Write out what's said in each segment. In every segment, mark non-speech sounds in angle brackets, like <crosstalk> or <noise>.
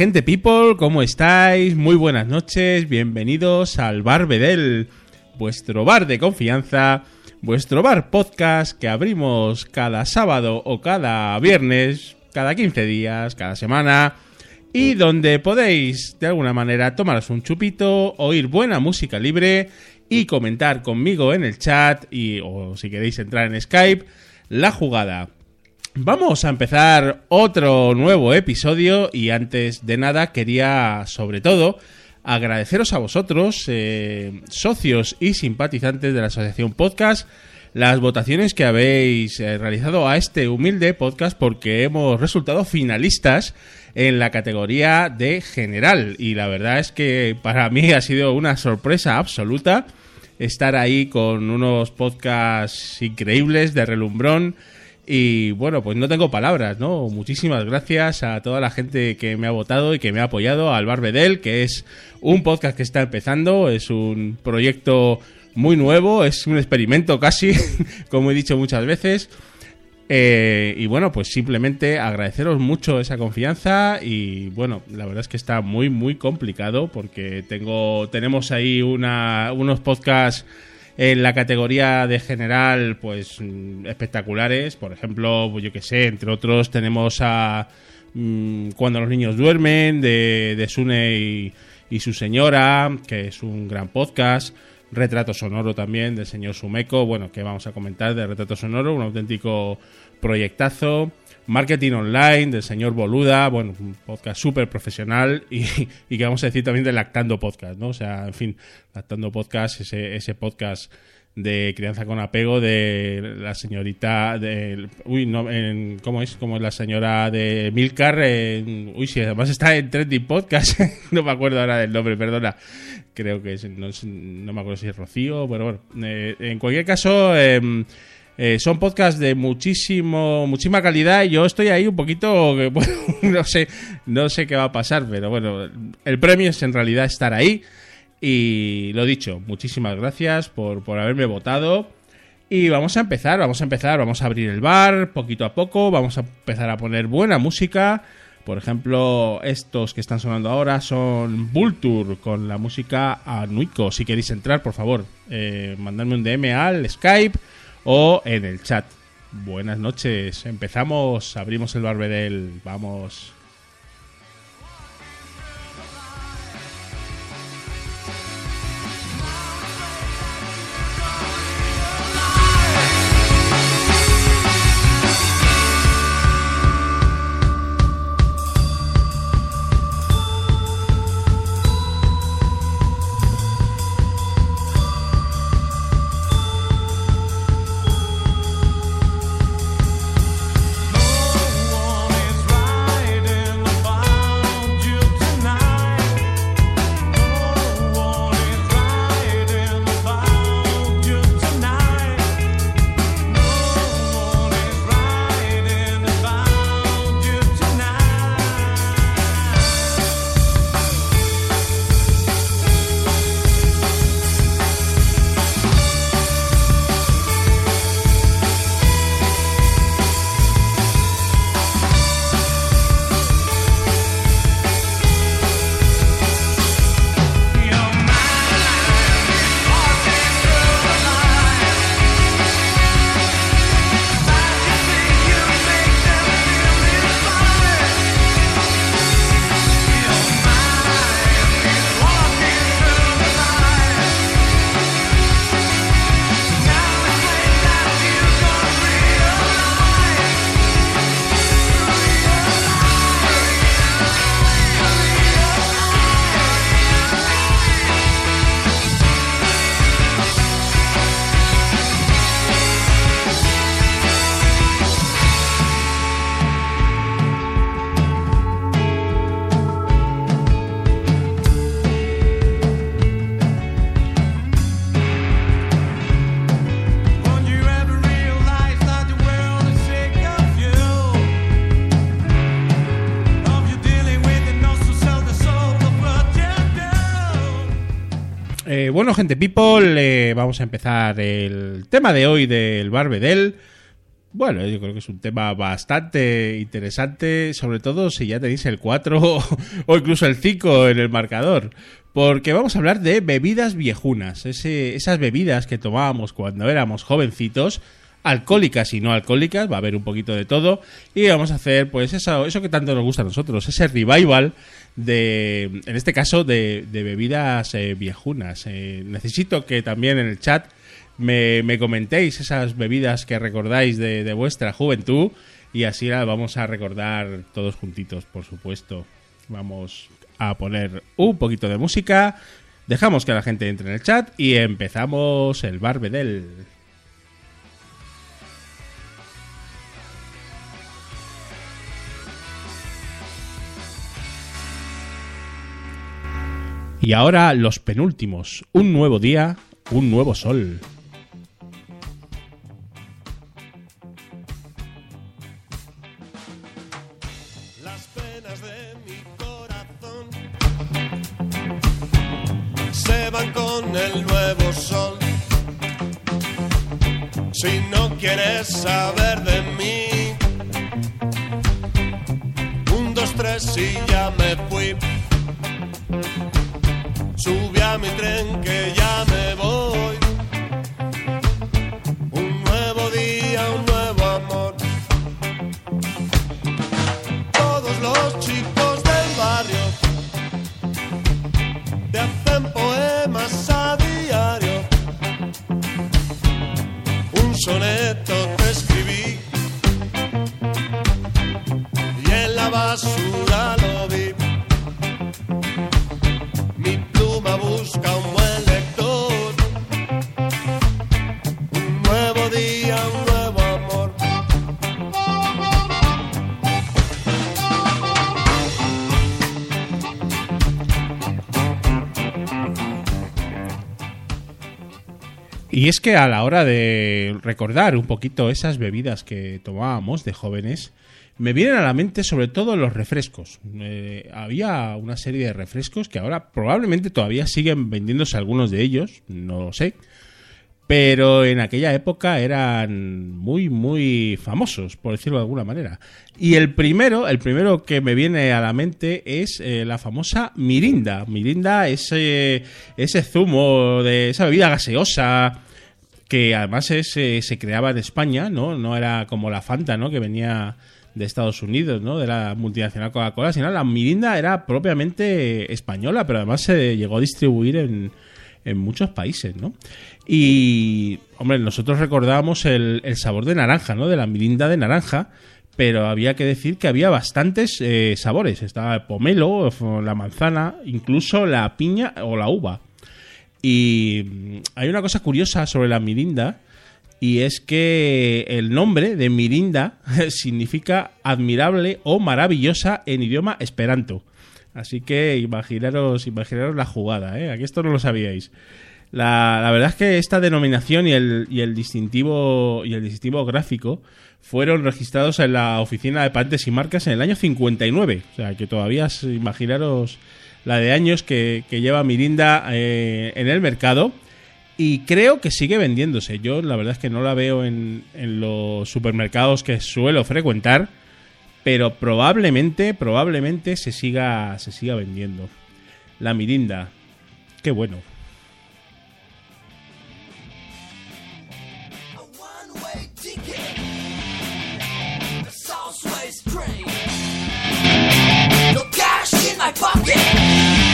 gente people, ¿cómo estáis? Muy buenas noches, bienvenidos al Bar Bedel, vuestro bar de confianza, vuestro bar podcast que abrimos cada sábado o cada viernes, cada 15 días, cada semana, y donde podéis de alguna manera tomaros un chupito, oír buena música libre y comentar conmigo en el chat y o si queréis entrar en Skype la jugada. Vamos a empezar otro nuevo episodio y antes de nada quería sobre todo agradeceros a vosotros, eh, socios y simpatizantes de la Asociación Podcast, las votaciones que habéis eh, realizado a este humilde podcast porque hemos resultado finalistas en la categoría de general. Y la verdad es que para mí ha sido una sorpresa absoluta estar ahí con unos podcasts increíbles de relumbrón y bueno, pues no tengo palabras, ¿no? Muchísimas gracias a toda la gente que me ha votado y que me ha apoyado, al Barbedel, que es un podcast que está empezando, es un proyecto muy nuevo, es un experimento casi, <laughs> como he dicho muchas veces. Eh, y bueno, pues simplemente agradeceros mucho esa confianza y bueno, la verdad es que está muy muy complicado porque tengo tenemos ahí una, unos podcasts en la categoría de general pues espectaculares, por ejemplo, pues yo que sé, entre otros tenemos a mm, Cuando los niños duermen de, de Sune y su señora, que es un gran podcast. Retrato Sonoro también del señor Sumeco, bueno, que vamos a comentar de Retrato Sonoro, un auténtico proyectazo. Marketing Online del señor Boluda, bueno, un podcast súper profesional y, y que vamos a decir también de Lactando Podcast, ¿no? O sea, en fin, Lactando Podcast, ese, ese podcast de crianza con apego de la señorita de uy no en, cómo es como la señora de Milcar en- uy sí además está en trending podcast <laughs> no me acuerdo ahora del nombre perdona. Creo que es, no, no me acuerdo si es Rocío pero bueno eh, en cualquier caso em, eh, son podcasts de muchísimo muchísima calidad y yo estoy ahí un poquito <laughs> bueno, no sé no sé qué va a pasar pero bueno el premio es en realidad estar ahí y lo dicho, muchísimas gracias por, por haberme votado. Y vamos a empezar, vamos a empezar, vamos a abrir el bar poquito a poco, vamos a empezar a poner buena música. Por ejemplo, estos que están sonando ahora son Vulture con la música Anuico. Si queréis entrar, por favor, eh, mandadme un DM al Skype o en el chat. Buenas noches, empezamos, abrimos el barbedel, vamos. Bueno, gente people, eh, vamos a empezar el tema de hoy del Barbedel. Bueno, yo creo que es un tema bastante interesante, sobre todo si ya tenéis el 4 <laughs> o incluso el 5 en el marcador. Porque vamos a hablar de bebidas viejunas, esas bebidas que tomábamos cuando éramos jovencitos, alcohólicas y no alcohólicas, va a haber un poquito de todo, y vamos a hacer pues eso, eso que tanto nos gusta a nosotros, ese revival de, en este caso, de, bebidas eh, viejunas. Eh, necesito que también en el chat me, me comentéis esas bebidas que recordáis de, de vuestra juventud y así las vamos a recordar todos juntitos, por supuesto. Vamos a poner un poquito de música, dejamos que la gente entre en el chat y empezamos el Barbedel. Y ahora los penúltimos. Un nuevo día, un nuevo sol. Las penas de mi corazón se van con el nuevo sol. Si no quieres saber de mí, un, dos, tres y ya me fui. Mi tren que ya me voy. Es que a la hora de recordar un poquito esas bebidas que tomábamos de jóvenes, me vienen a la mente sobre todo los refrescos. Eh, había una serie de refrescos que ahora probablemente todavía siguen vendiéndose algunos de ellos, no lo sé. Pero en aquella época eran muy, muy famosos, por decirlo de alguna manera. Y el primero, el primero que me viene a la mente es eh, la famosa Mirinda. Mirinda, ese, ese zumo de esa bebida gaseosa que además es, eh, se creaba en España, ¿no? No era como la Fanta, ¿no? Que venía de Estados Unidos, ¿no? De la multinacional Coca-Cola, sino la Mirinda era propiamente española, pero además se llegó a distribuir en, en muchos países, ¿no? Y, hombre, nosotros recordábamos el, el sabor de naranja, ¿no? De la Mirinda de naranja, pero había que decir que había bastantes eh, sabores. Estaba el pomelo, la manzana, incluso la piña o la uva. Y mm, hay una cosa curiosa sobre la Mirinda, y es que el nombre de Mirinda <laughs> significa admirable o maravillosa en idioma esperanto. Así que imaginaros, imaginaros la jugada, ¿eh? Aquí esto no lo sabíais. La, la verdad es que esta denominación y el, y el distintivo y el distintivo gráfico fueron registrados en la oficina de patentes y marcas en el año 59. O sea, que todavía imaginaros la de años que, que lleva Mirinda eh, en el mercado. Y creo que sigue vendiéndose. Yo la verdad es que no la veo en, en los supermercados que suelo frecuentar. Pero probablemente, probablemente se siga, se siga vendiendo. La Mirinda. Qué bueno. No cash in my pocket.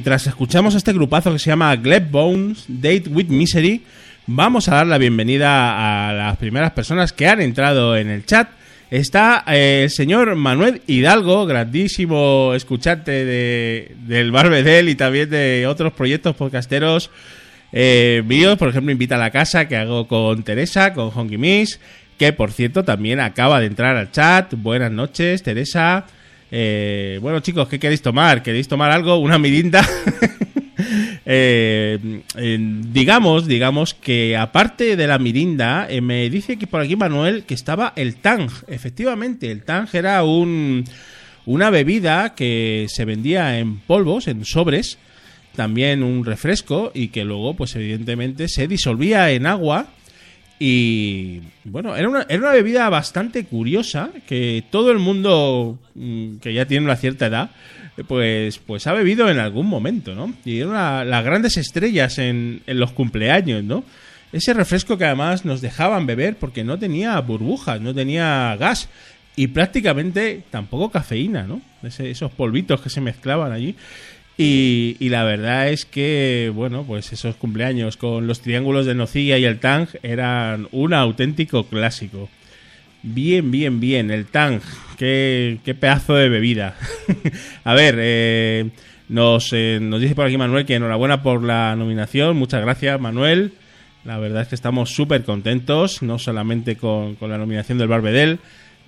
Mientras escuchamos este grupazo que se llama Gleb Bones, Date with Misery, vamos a dar la bienvenida a las primeras personas que han entrado en el chat está eh, el señor Manuel Hidalgo, grandísimo escuchante de, del Barbedel y también de otros proyectos podcasteros eh, míos. Por ejemplo, Invita a la Casa, que hago con Teresa, con Honky Miss, que por cierto también acaba de entrar al chat. Buenas noches, Teresa. Eh, bueno, chicos, ¿qué queréis tomar? ¿Queréis tomar algo? ¿Una mirinda? <laughs> Eh, digamos, digamos que aparte de la mirinda, eh, me dice que por aquí Manuel que estaba el Tang. Efectivamente, el Tang era un, una bebida que se vendía en polvos, en sobres, también un refresco y que luego, pues evidentemente, se disolvía en agua. Y bueno, era una, era una bebida bastante curiosa que todo el mundo mm, que ya tiene una cierta edad, pues, pues ha bebido en algún momento, ¿no? Y eran una- las grandes estrellas en, en los cumpleaños, ¿no? Ese refresco que además nos dejaban beber porque no tenía burbujas, no tenía gas y prácticamente tampoco cafeína, ¿no? Ese- esos polvitos que se mezclaban allí. Y, la verdad es que, bueno, pues esos cumpleaños con los triángulos de nocilla y el tang eran un auténtico clásico. Bien, bien, bien, el Tang. Qué, qué pedazo de bebida. <laughs> A ver, eh, nos, eh, nos dice por aquí Manuel que enhorabuena por la nominación. Muchas gracias, Manuel. La verdad es que estamos súper contentos, no solamente con, con la nominación del Barbedel.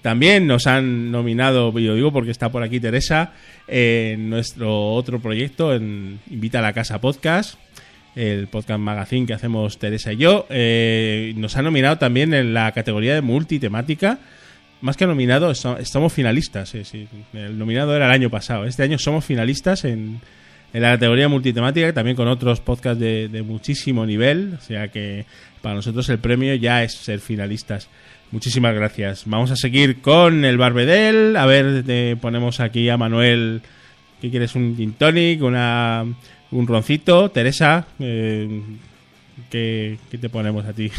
También nos han nominado, yo digo porque está por aquí Teresa, en nuestro otro proyecto, en Invita a la Casa Podcast el podcast magazine que hacemos Teresa y yo. Eh, nos ha nominado también en la categoría de multitemática. Más que nominado, estamos finalistas. eh, sí. El nominado era el año pasado. Este año somos finalistas en, en la categoría multitemática, también con otros podcasts de, de muchísimo nivel. O sea que para nosotros el premio ya es ser finalistas. Muchísimas gracias. Vamos a seguir con el Barbedel. A ver, te ponemos aquí a Manuel. ¿Qué quieres? ¿Un gin tonic? Una, ¿Un roncito? Teresa, eh, ¿qué, qué te ponemos a ti?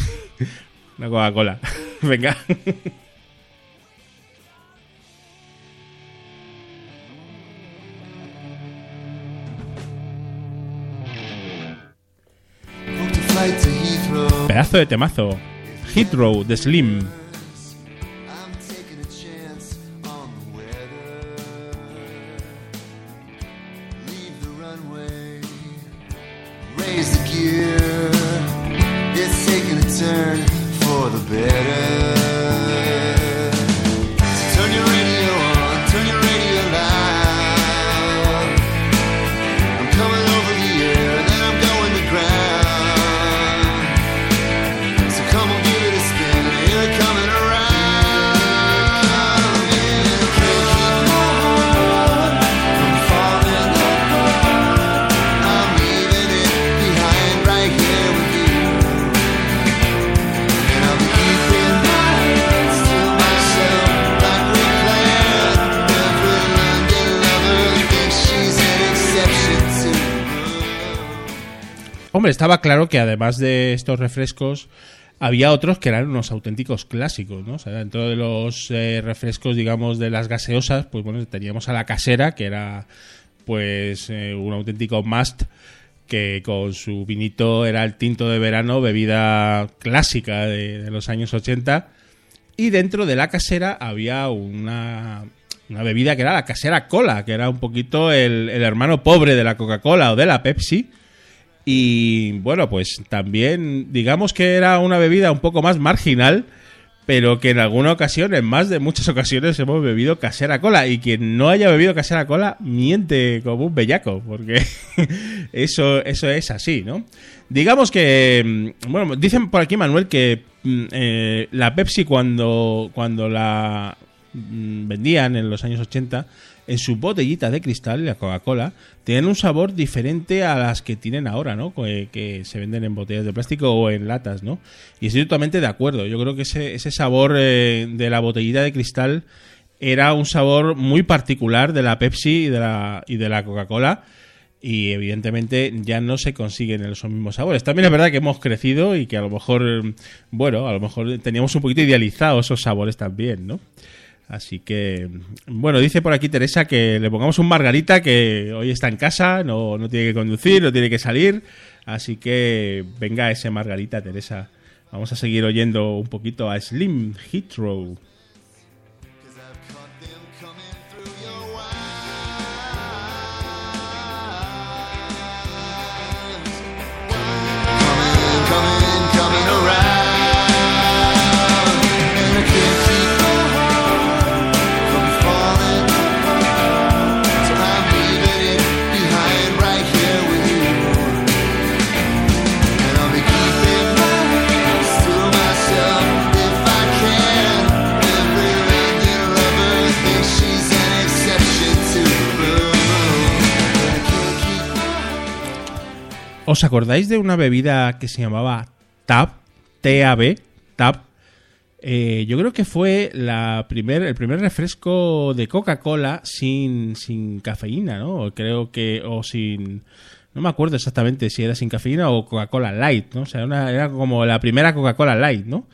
<laughs> Una Coca-Cola. <laughs> Venga. Heathrow. Pedazo de temazo. Hit Row de Slim. Estaba claro que además de estos refrescos, había otros que eran unos auténticos clásicos, ¿no? O sea, dentro de los eh, refrescos, digamos, de las gaseosas, pues bueno, teníamos a la casera, que era pues eh, un auténtico must que con su vinito era el tinto de verano, bebida clásica de, los años 80. Y dentro de la casera había una, una bebida que era la casera cola, que era un poquito el hermano pobre de la Coca-Cola o de la Pepsi. Y bueno, pues también digamos que era una bebida un poco más marginal, pero que en alguna ocasión, en más de muchas ocasiones, hemos bebido casera cola. Y quien no haya bebido casera cola miente como un bellaco, porque <laughs> eso, eso es así, ¿no? Digamos que, mm, bueno, dicen por aquí Manuel que mm, eh, la Pepsi cuando, cuando la vendían en los años 80, en su botellita de cristal, la Coca-Cola, tenían un sabor diferente a las que tienen ahora, ¿no? Que, se venden en botellas de plástico o en latas, ¿no? Y estoy totalmente de acuerdo. Yo creo que ese, ese sabor eh, de la botellita de cristal era un sabor muy particular de la Pepsi y de la, la Coca-Cola. Y evidentemente ya no se consiguen esos mismos sabores. También es verdad que hemos crecido y que a lo mejor, eh, bueno, a lo mejor teníamos un poquito idealizados esos sabores también, ¿no? Así que, bueno, dice por aquí Teresa que le pongamos un Margarita que hoy está en casa, no, no tiene que conducir, no tiene que salir. Así que venga ese Margarita, Teresa. Vamos a seguir oyendo un poquito a Slim Heathrow. ¿Os acordáis de una bebida que se llamaba TAB? T-A-B, TAB. Eh, yo creo que fue el primer refresco de Coca-Cola sin, sin cafeína, ¿no? Creo que, o sin... No me acuerdo exactamente si era sin cafeína o Coca-Cola Light, ¿no? O sea, era como la primera Coca-Cola Light, ¿no?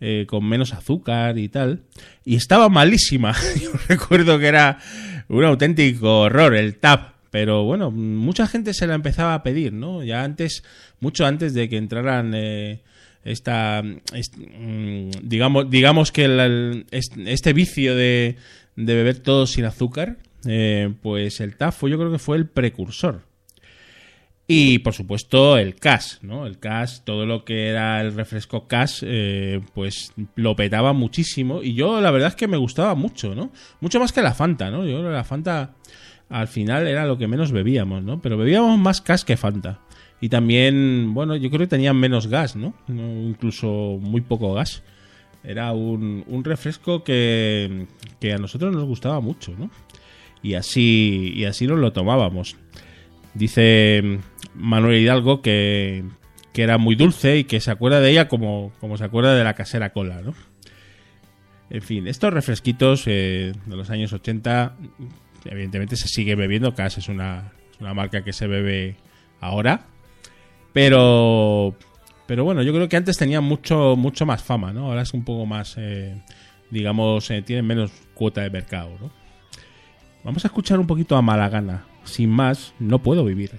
Eh, con menos azúcar y tal. Y estaba malísima. <laughs> Yo recuerdo que era un auténtico horror el TAP. Pero bueno, mucha gente se la empezaba a pedir, ¿no? Ya antes, mucho antes de que entraran eh, esta, est- mm, digamos, digamos que el- el- est- este vicio de, de beber todo sin azúcar, eh, pues el TAP fue, yo creo que fue el precursor. Y por supuesto el Cash, ¿no? El Cash, todo lo que era el refresco Cash, eh, pues lo petaba muchísimo. Y yo la verdad es que me gustaba mucho, ¿no? Mucho más que la Fanta, ¿no? Yo la Fanta al final era lo que menos bebíamos, ¿no? Pero bebíamos más Cash que Fanta. Y también, bueno, yo creo que tenían menos gas, ¿no? Incluso muy poco gas. Era un, refresco que, a nosotros nos gustaba mucho, ¿no? Y así, y así nos lo tomábamos. Dice Manuel Hidalgo que, era muy dulce y que se acuerda de ella como, como se acuerda de la casera cola, ¿no? En fin, estos refresquitos eh, de los años 80, evidentemente se sigue bebiendo, Cass es una, una marca que se bebe ahora, pero pero bueno, yo creo que antes tenía mucho mucho más fama, ¿no? Ahora es un poco más, eh, digamos, eh, tienen menos cuota de mercado, ¿no? Vamos a escuchar un poquito a Malagana. Sin más, no puedo vivir.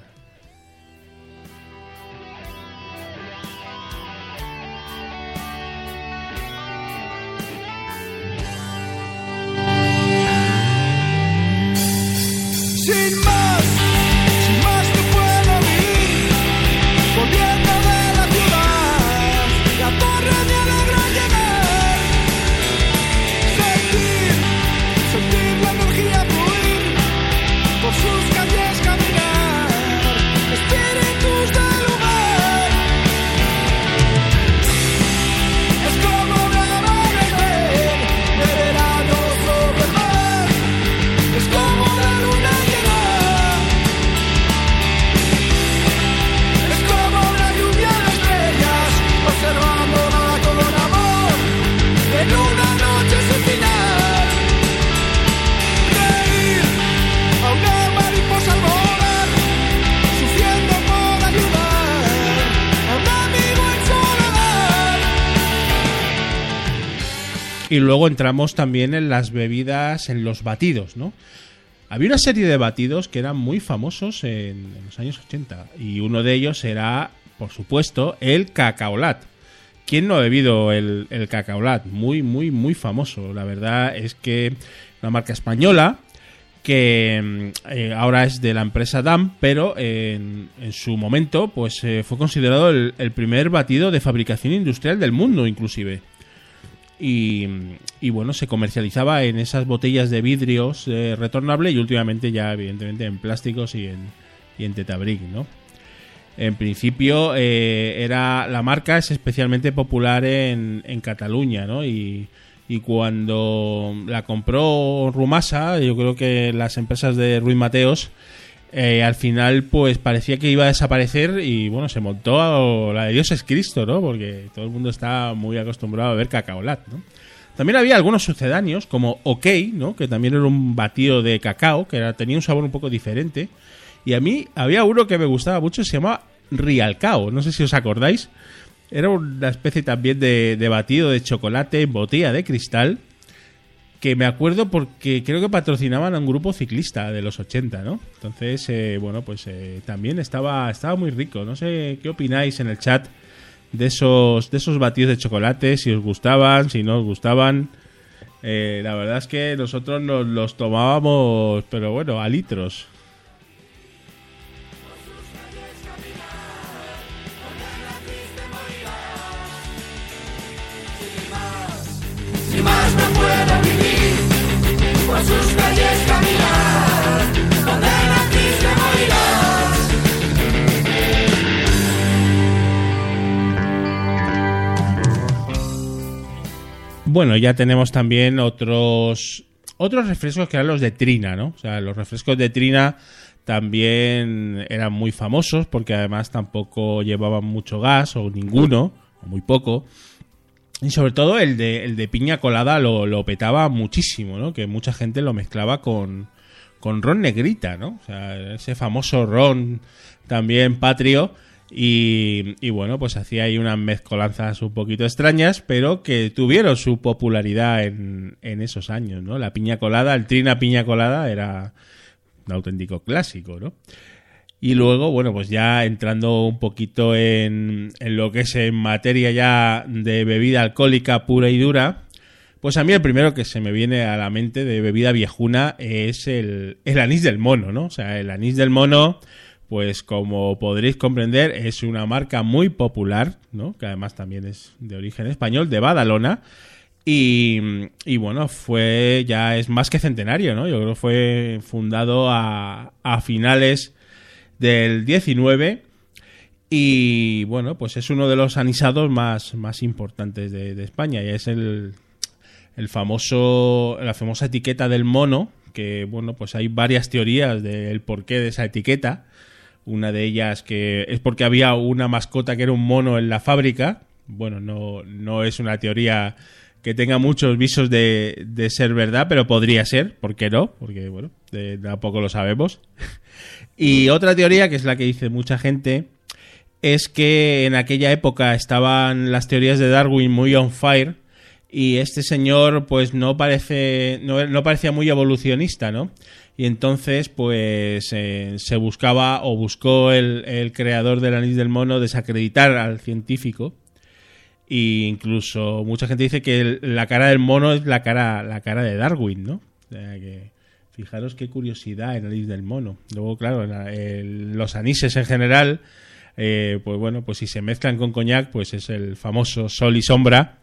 Y luego entramos también en las bebidas, en los batidos, ¿no? Había una serie de batidos que eran muy famosos en, los años 80 y uno de ellos era, por supuesto, el cacaolat. ¿Quién no ha bebido el, el cacaolat? Muy, muy, muy famoso. La verdad es que una marca española que mm, eh, ahora es de la empresa DAM, pero en, su momento pues eh, fue considerado el primer batido de fabricación industrial del mundo, inclusive y, bueno, se comercializaba en esas botellas de vidrios eh, retornable y últimamente ya evidentemente en plásticos y en, y tetabric, ¿no? En principio eh, era la marca es especialmente popular en, en Cataluña, ¿no? Y, y cuando la compró Rumasa, yo creo que las empresas de Ruiz Mateos eh, al final pues parecía que iba a desaparecer y bueno, se montó a la de Dios es Cristo, ¿no? Porque todo el mundo está muy acostumbrado a ver cacaolat, ¿no? También había algunos sucedáneos como OK, ¿no? Que también era un batido de cacao, que tenía un sabor un poco diferente. Y a mí había uno que me gustaba mucho, se llamaba Rialcao, no sé si os acordáis. Era una especie también de batido de chocolate en botella de cristal que me acuerdo porque creo que patrocinaban a un grupo ciclista de los 80, ¿no? Entonces, eh, bueno, pues eh, también estaba, estaba muy rico. No sé qué opináis en el chat de esos, de esos batidos de chocolate, si os gustaban, si no os gustaban. Eh, la verdad es que nosotros nos los tomábamos, pero bueno, a litros. Bueno, ya tenemos también otros otros refrescos que eran los de Trina, ¿no? O sea, los refrescos de Trina también eran muy famosos porque además tampoco llevaban mucho gas o ninguno, o muy poco. Y sobre todo el de, el de piña colada lo, petaba muchísimo, ¿no? Que mucha gente lo mezclaba con, con ron negrita, ¿no? O sea, ese famoso ron también patrio. Y, y bueno, pues hacía ahí unas mezcolanzas un poquito extrañas, pero que tuvieron su popularidad en, en esos años, ¿no? La piña colada, el trina piña colada era un auténtico clásico, ¿no? Y luego, bueno, pues ya entrando un poquito en, en lo que es en materia ya de bebida alcohólica pura y dura, pues a mí el primero que se me viene a la mente de bebida viejuna es el, el anís del mono, ¿no? O sea, el anís del mono, pues como podréis comprender, es una marca muy popular, ¿no? Que además también es de origen español, de Badalona. Y, y bueno, fue ya es más que centenario, ¿no? Yo creo que fue fundado a, finales del 19 y bueno, pues es uno de los anisados más, más importantes de, de España y es el, el famoso, la famosa etiqueta del mono, que bueno, pues hay varias teorías del porqué de esa etiqueta. Una de ellas que es porque había una mascota que era un mono en la fábrica. Bueno, no, no es una teoría que tenga muchos visos de, de ser verdad, pero podría ser, ¿por qué no? Porque bueno, tampoco lo sabemos. <laughs> Y otra teoría, que es la que dice mucha gente, es que en aquella época estaban las teorías de Darwin muy on fire y este señor pues no parece no, no parecía muy evolucionista, ¿no? Y entonces pues eh, se buscaba o buscó el, el creador del anís del mono desacreditar al científico y incluso mucha gente dice que la cara del mono es la cara la cara de Darwin, ¿no? O sea que fijaros qué curiosidad el anís del mono. Luego claro, la- el- los anises en general eh, pues bueno, pues si se mezclan con coñac, pues es el famoso sol y sombra,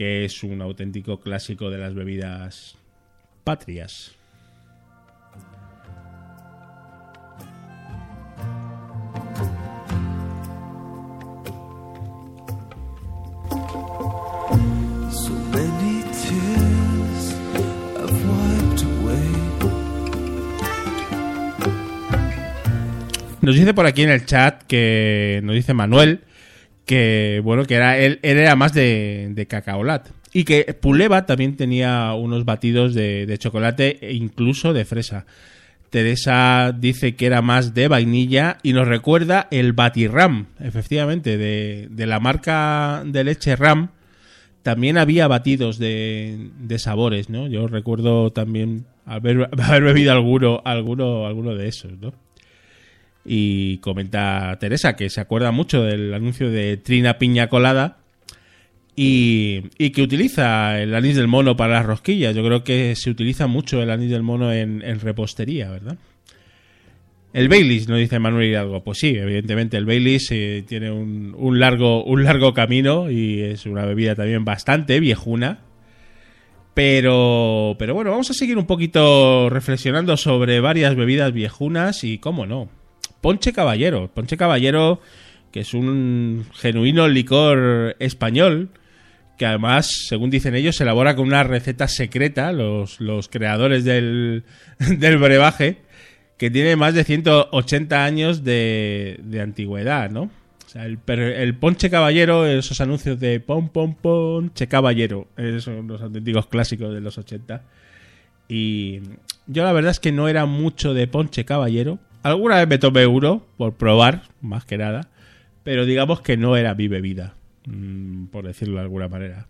que es un auténtico clásico de las bebidas patrias. Nos dice por aquí en el chat que nos dice Manuel que bueno que era él, él era más de, de cacaolat y que Puleva también tenía unos batidos de, de chocolate e incluso de fresa. Teresa dice que era más de vainilla y nos recuerda el Batiram, efectivamente, de, de la marca de leche Ram. También había batidos de, de sabores, ¿no? Yo recuerdo también haber, <laughs> haber bebido alguno, alguno, alguno de esos, ¿no? Y comenta Teresa que se acuerda mucho del anuncio de Trina Piña Colada y, que utiliza el anís del mono para las rosquillas. Yo creo que se utiliza mucho el anís del mono en, en repostería, ¿verdad? El Baileys, nos dice Manuel Hidalgo. Pues sí, evidentemente el Baileys eh, tiene un, un largo, un largo camino y es una bebida también bastante viejuna. Pero, pero bueno, vamos a seguir un poquito reflexionando sobre varias bebidas viejunas y cómo no. Ponche Caballero. Ponche Caballero, que es un genuino licor español, que además, según dicen ellos, se elabora con una receta secreta, los, los creadores del, <laughs> del brebaje, que tiene más de 180 años de, de antigüedad, ¿no? O sea, el, el ponche caballero, esos anuncios de pon, pon, ponche caballero, esos son los auténticos clásicos de los 80. Y yo la verdad es que no era mucho de ponche caballero. Alguna vez me tomé uno por probar, más que nada. Pero digamos que no era mi bebida, mm, por decirlo de alguna manera.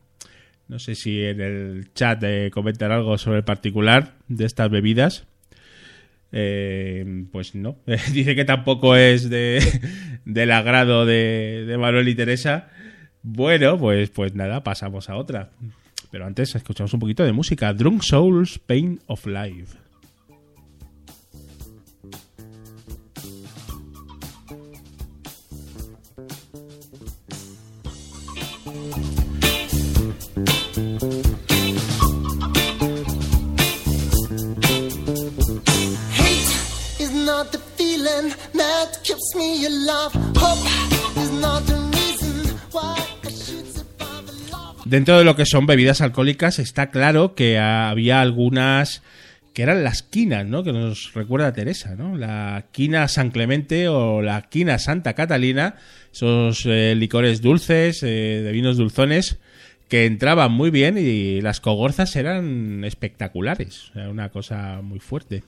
No sé si en el chat eh, comentan algo sobre el particular de estas bebidas. Eh, pues no. <laughs> Dice que tampoco es de, <laughs> del agrado de, de Manuel y Teresa. Bueno, pues, pues nada, pasamos a otra. Pero antes escuchamos un poquito de música. Drunk Souls, Pain of Life. Dentro de lo que son bebidas alcohólicas está claro que había algunas que eran las quinas, ¿no? Que nos recuerda Teresa, ¿no? La quina San Clemente o la quina Santa Catalina, esos eh, licores dulces, eh, de vinos dulzones, que entraban muy bien y las cogorzas eran espectaculares, era una cosa muy fuerte.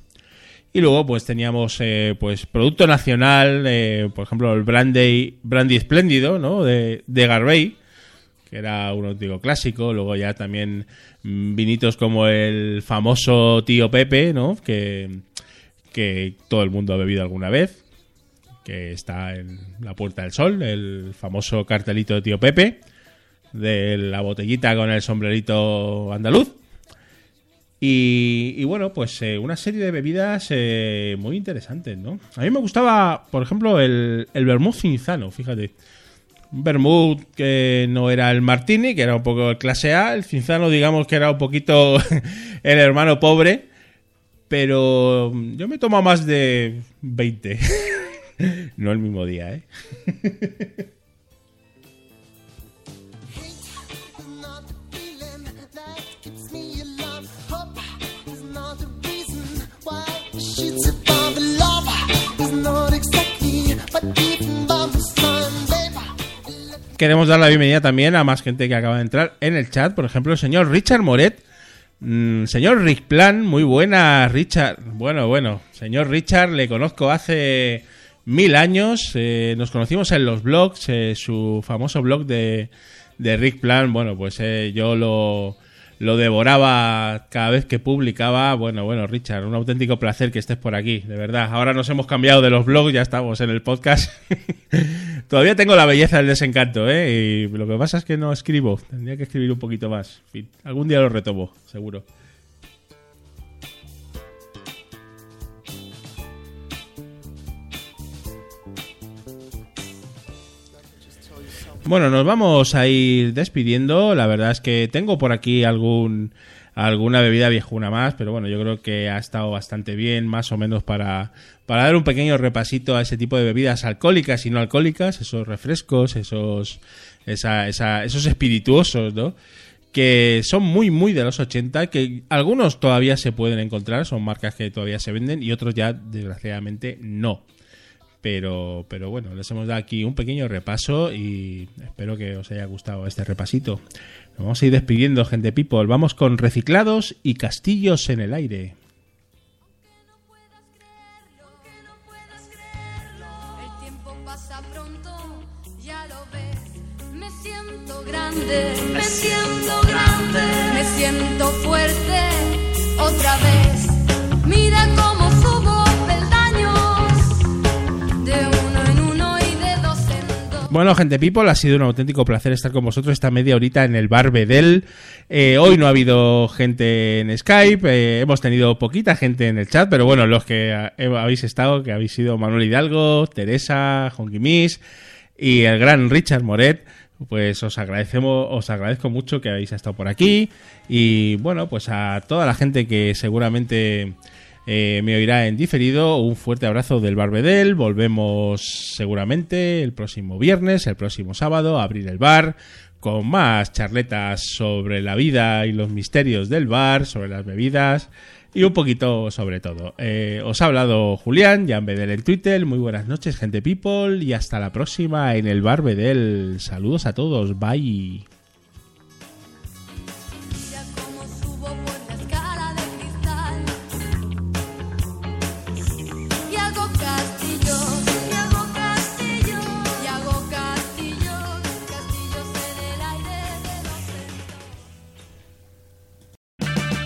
Y luego pues teníamos eh, pues producto nacional, eh, por ejemplo el brandy, brandy espléndido, ¿no? De, de que era un auténtico clásico. Luego ya también vinitos como el famoso tío Pepe, ¿no? Que, que todo el mundo ha bebido alguna vez, que está en la Puerta del Sol, el famoso cartelito de tío Pepe, de la botellita con el sombrerito andaluz. Y, y bueno, pues eh, una serie de bebidas eh, muy interesantes, ¿no? A mí me gustaba, por ejemplo, el, el vermouth cinzano, fíjate. Vermouth que no era el martini, que era un poco el clase A. El cinzano, digamos que era un poquito <laughs> el hermano pobre. Pero yo me tomo más de 20. <laughs> no el mismo día, ¿eh? <laughs> Queremos dar la bienvenida también a más gente que acaba de entrar en el chat. Por ejemplo, el señor Richard Moret. Mm, señor Rick Plan, muy buena, Richard. Bueno, bueno, señor Richard, le conozco hace mil años. eh, nos conocimos en los blogs, eh, su famoso blog de, de Rick Plan. Bueno, pues eh, yo lo, lo devoraba cada vez que publicaba. Bueno, bueno, Richard, un auténtico placer que estés por aquí, de verdad. Ahora nos hemos cambiado de los blogs, ya estamos en el podcast. <laughs> Todavía tengo la belleza del desencanto, ¿eh? Y lo que pasa es que no escribo. Tendría que escribir un poquito más. En fin, algún día lo retomo, seguro. Bueno, nos vamos a ir despidiendo. La verdad es que tengo por aquí algún alguna bebida viejuna más, pero bueno, yo creo que ha estado bastante bien, más o menos para, para dar un pequeño repasito a ese tipo de bebidas alcohólicas y no alcohólicas, esos refrescos, esos, esa, esa- esos espirituosos, ¿no? Que son muy, muy de los 80, que algunos todavía se pueden encontrar, son marcas que todavía se venden y otros ya, desgraciadamente, no pero, pero bueno, les hemos dado aquí un pequeño repaso y espero que os haya gustado este repasito. Nos vamos a ir despidiendo, gente people. Vamos con reciclados y castillos en el aire. Grande, me siento grande, me siento fuerte otra vez. Mira cómo Bueno, gente people, ha sido un auténtico placer estar con vosotros esta media horita en el bar Bedel. Eh, hoy no ha habido gente en Skype, eh, hemos tenido poquita gente en el chat, pero bueno, los que habéis estado, que habéis sido Manuel Hidalgo, Teresa, Honky y el gran Richard Moret, pues os agradecemos, os agradezco mucho que habéis estado por aquí y bueno, pues a toda la gente que seguramente eh, me oirá en diferido. Un fuerte abrazo del Barbedel. Volvemos seguramente el próximo viernes, el próximo sábado, a abrir el bar con más charletas sobre la vida y los misterios del bar, sobre las bebidas y un poquito sobre todo. Eh, os ha hablado Julián, Jan Bedel en Twitter. Muy buenas noches, gente people, y hasta la próxima en el Bar Bedel. Saludos a todos, bye.